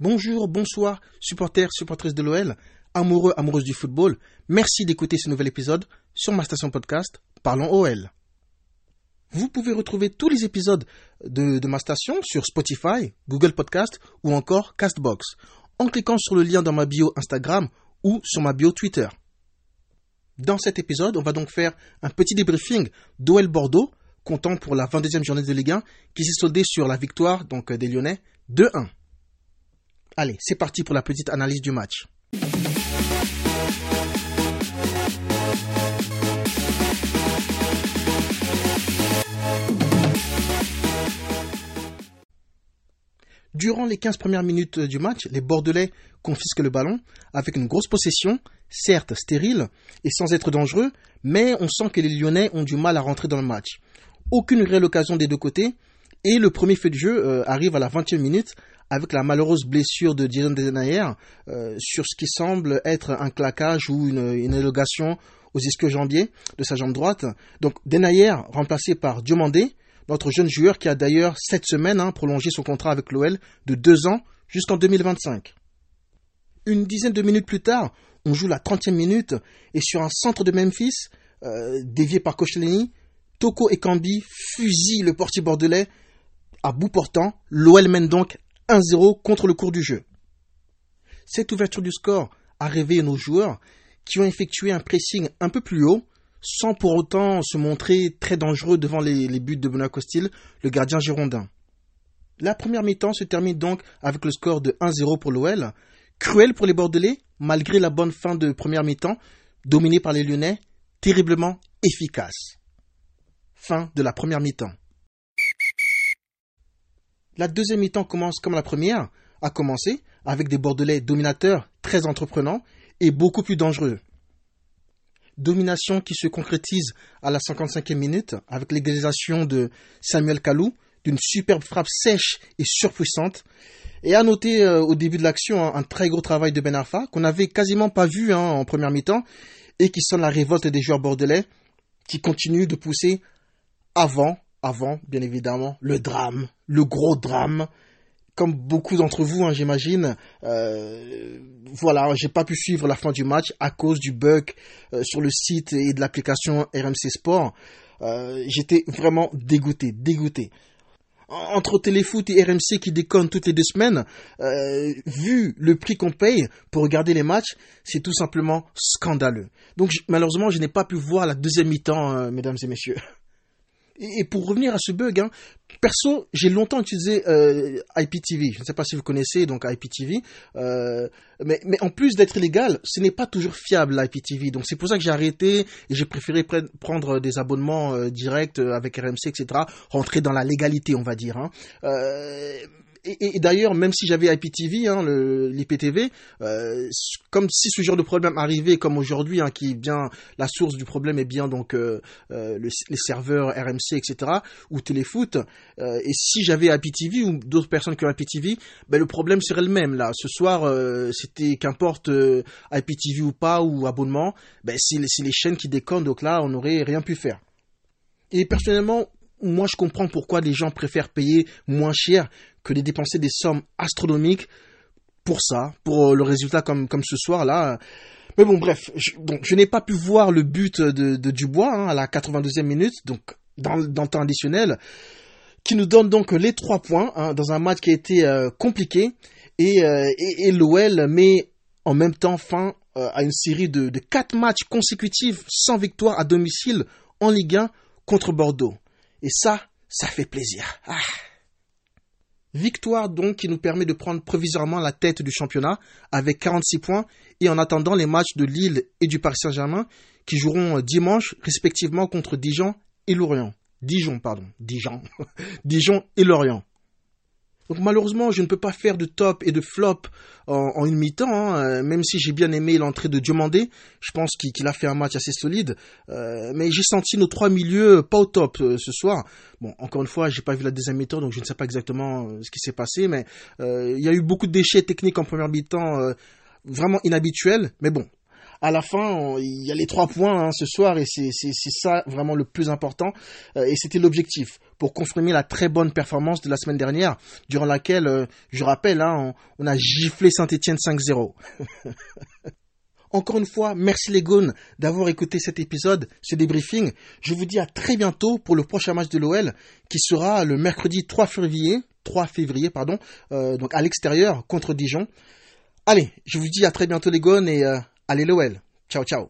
Bonjour, bonsoir, supporters, supportrices de l'OL, amoureux, amoureuses du football. Merci d'écouter ce nouvel épisode sur ma station podcast Parlons OL. Vous pouvez retrouver tous les épisodes de, ma station sur Spotify, Google Podcast ou encore Castbox en cliquant sur le lien dans ma bio Instagram ou sur ma bio Twitter. Dans cet épisode, on va donc faire un petit débriefing d'OL Bordeaux, comptant pour la 22e journée de Ligue 1, qui s'est soldée sur la victoire donc des Lyonnais 2-1. Allez, c'est parti pour la petite analyse du match. Durant les 15 premières minutes du match, les Bordelais confisquent le ballon avec une grosse possession, certes stérile et sans être dangereux, mais on sent que les Lyonnais ont du mal à rentrer dans le match. Aucune réelle occasion des deux côtés, et le premier fait de jeu euh, arrive à la 20e minute avec la malheureuse blessure de Jason Denayer euh, sur ce qui semble être un claquage ou une, une élongation aux ischio-jambiers de sa jambe droite. Donc Denayer remplacé par Diomandé, notre jeune joueur qui a d'ailleurs cette semaine hein, prolongé son contrat avec l'OL de deux ans jusqu'en 2025. Une dizaine de minutes plus tard, on joue la 30e minute et sur un centre de Memphis, euh, dévié par Koscielny, Toko et Kambi fusillent le portier bordelais à bout portant. L'OL mène donc 1-0 contre le cours du jeu. Cette ouverture du score a réveillé nos joueurs qui ont effectué un pressing un peu plus haut sans pour autant se montrer très dangereux devant les, buts de Benoît Costil, le gardien girondin. La première mi-temps se termine donc avec le score de 1-0 pour l'OL. Cruel pour les Bordelais, malgré la bonne fin de première mi-temps, dominée par les Lyonnais, terriblement efficace. Fin de la première mi-temps. La deuxième mi-temps commence comme la première a commencé, avec des Bordelais dominateurs, très entreprenants et beaucoup plus dangereux. Domination qui se concrétise à la 55e minute avec l'égalisation de Samuel Kalou d'une superbe frappe sèche et surpuissante. Et à noter euh, au début de l'action un, très gros travail de Ben Arfa qu'on n'avait quasiment pas vu hein, en première mi-temps et qui sonne la révolte des joueurs bordelais qui continuent de pousser avant, avant bien évidemment, le drame, le gros drame comme beaucoup d'entre vous, hein, j'imagine, euh, voilà, j'ai pas pu suivre la fin du match à cause du bug euh, sur le site et de l'application RMC Sport. Euh, j'étais vraiment dégoûté, dégoûté. Entre Téléfoot et RMC qui déconnent toutes les deux semaines, euh, vu le prix qu'on paye pour regarder les matchs, c'est tout simplement scandaleux. Donc malheureusement, je n'ai pas pu voir la deuxième mi-temps, mesdames et messieurs. Et, pour revenir à ce bug, hein, perso, j'ai longtemps utilisé euh, IPTV. Je ne sais pas si vous connaissez donc IPTV, euh, mais, mais en plus d'être illégal, ce n'est pas toujours fiable l'IPTV. Donc c'est pour ça que j'ai arrêté et j'ai préféré prendre des abonnements euh, directs euh, avec RMC, etc. Rentrer dans la légalité, on va dire. Hein. Et, d'ailleurs, même si j'avais IPTV, hein, l'IPTV, euh, comme si ce genre de problème arrivait comme aujourd'hui, hein, qui est bien la source du problème est bien donc euh, euh le, les serveurs RMC, etc. ou Téléfoot. Et si j'avais IPTV ou d'autres personnes qui ont IPTV, ben le problème serait le même là. Ce soir, c'était qu'importe IPTV ou pas ou abonnement, ben c'est les chaînes qui déconnent. Donc là, on n'aurait rien pu faire. Et personnellement, moi je comprends pourquoi les gens préfèrent payer moins cher que de dépenser des sommes astronomiques pour ça, pour euh, le résultat comme, comme ce soir là. Mais bon, bref, je, donc je n'ai pas pu voir le but de, de Dubois hein, à la 82e minute, donc dans, dans, le temps additionnel, qui nous donne donc les trois points hein, dans un match qui a été euh, compliqué et, euh, et, et l'OL met en même temps fin euh, à une série de, de quatre matchs consécutifs sans victoire à domicile en Ligue 1 contre Bordeaux. Et ça, ça fait plaisir. Ah. Victoire donc qui nous permet de prendre provisoirement la tête du championnat avec 46 points et en attendant les matchs de Lille et du Paris Saint-Germain qui joueront dimanche respectivement contre Dijon et Lorient. Dijon, pardon. Dijon. Dijon et Lorient. Donc malheureusement, je ne peux pas faire de top et de flop en, une mi-temps, hein, euh, même si j'ai bien aimé l'entrée de Diomandé. Je pense qu'il a fait un match assez solide, euh, mais j'ai senti nos trois milieux pas au top euh, ce soir. Bon, encore une fois, j'ai pas vu la deuxième mi-temps, donc je ne sais pas exactement ce qui s'est passé, mais il y a eu beaucoup de déchets techniques en première mi-temps, vraiment inhabituels. Mais bon, à la fin, il y a les trois points hein, ce soir et c'est ça vraiment le plus important. Euh, et c'était l'objectif pour confirmer la très bonne performance de la semaine dernière, durant laquelle, euh, je rappelle, hein, on, a giflé Saint-Etienne 5-0. Encore une fois, merci les gones d'avoir écouté cet épisode, ce débriefing. Je vous dis à très bientôt pour le prochain match de l'OL qui sera le mercredi 3 février, 3 février pardon, euh, donc à l'extérieur contre Dijon. Allez, je vous dis à très bientôt les gones et allez l'OL. Ciao ciao.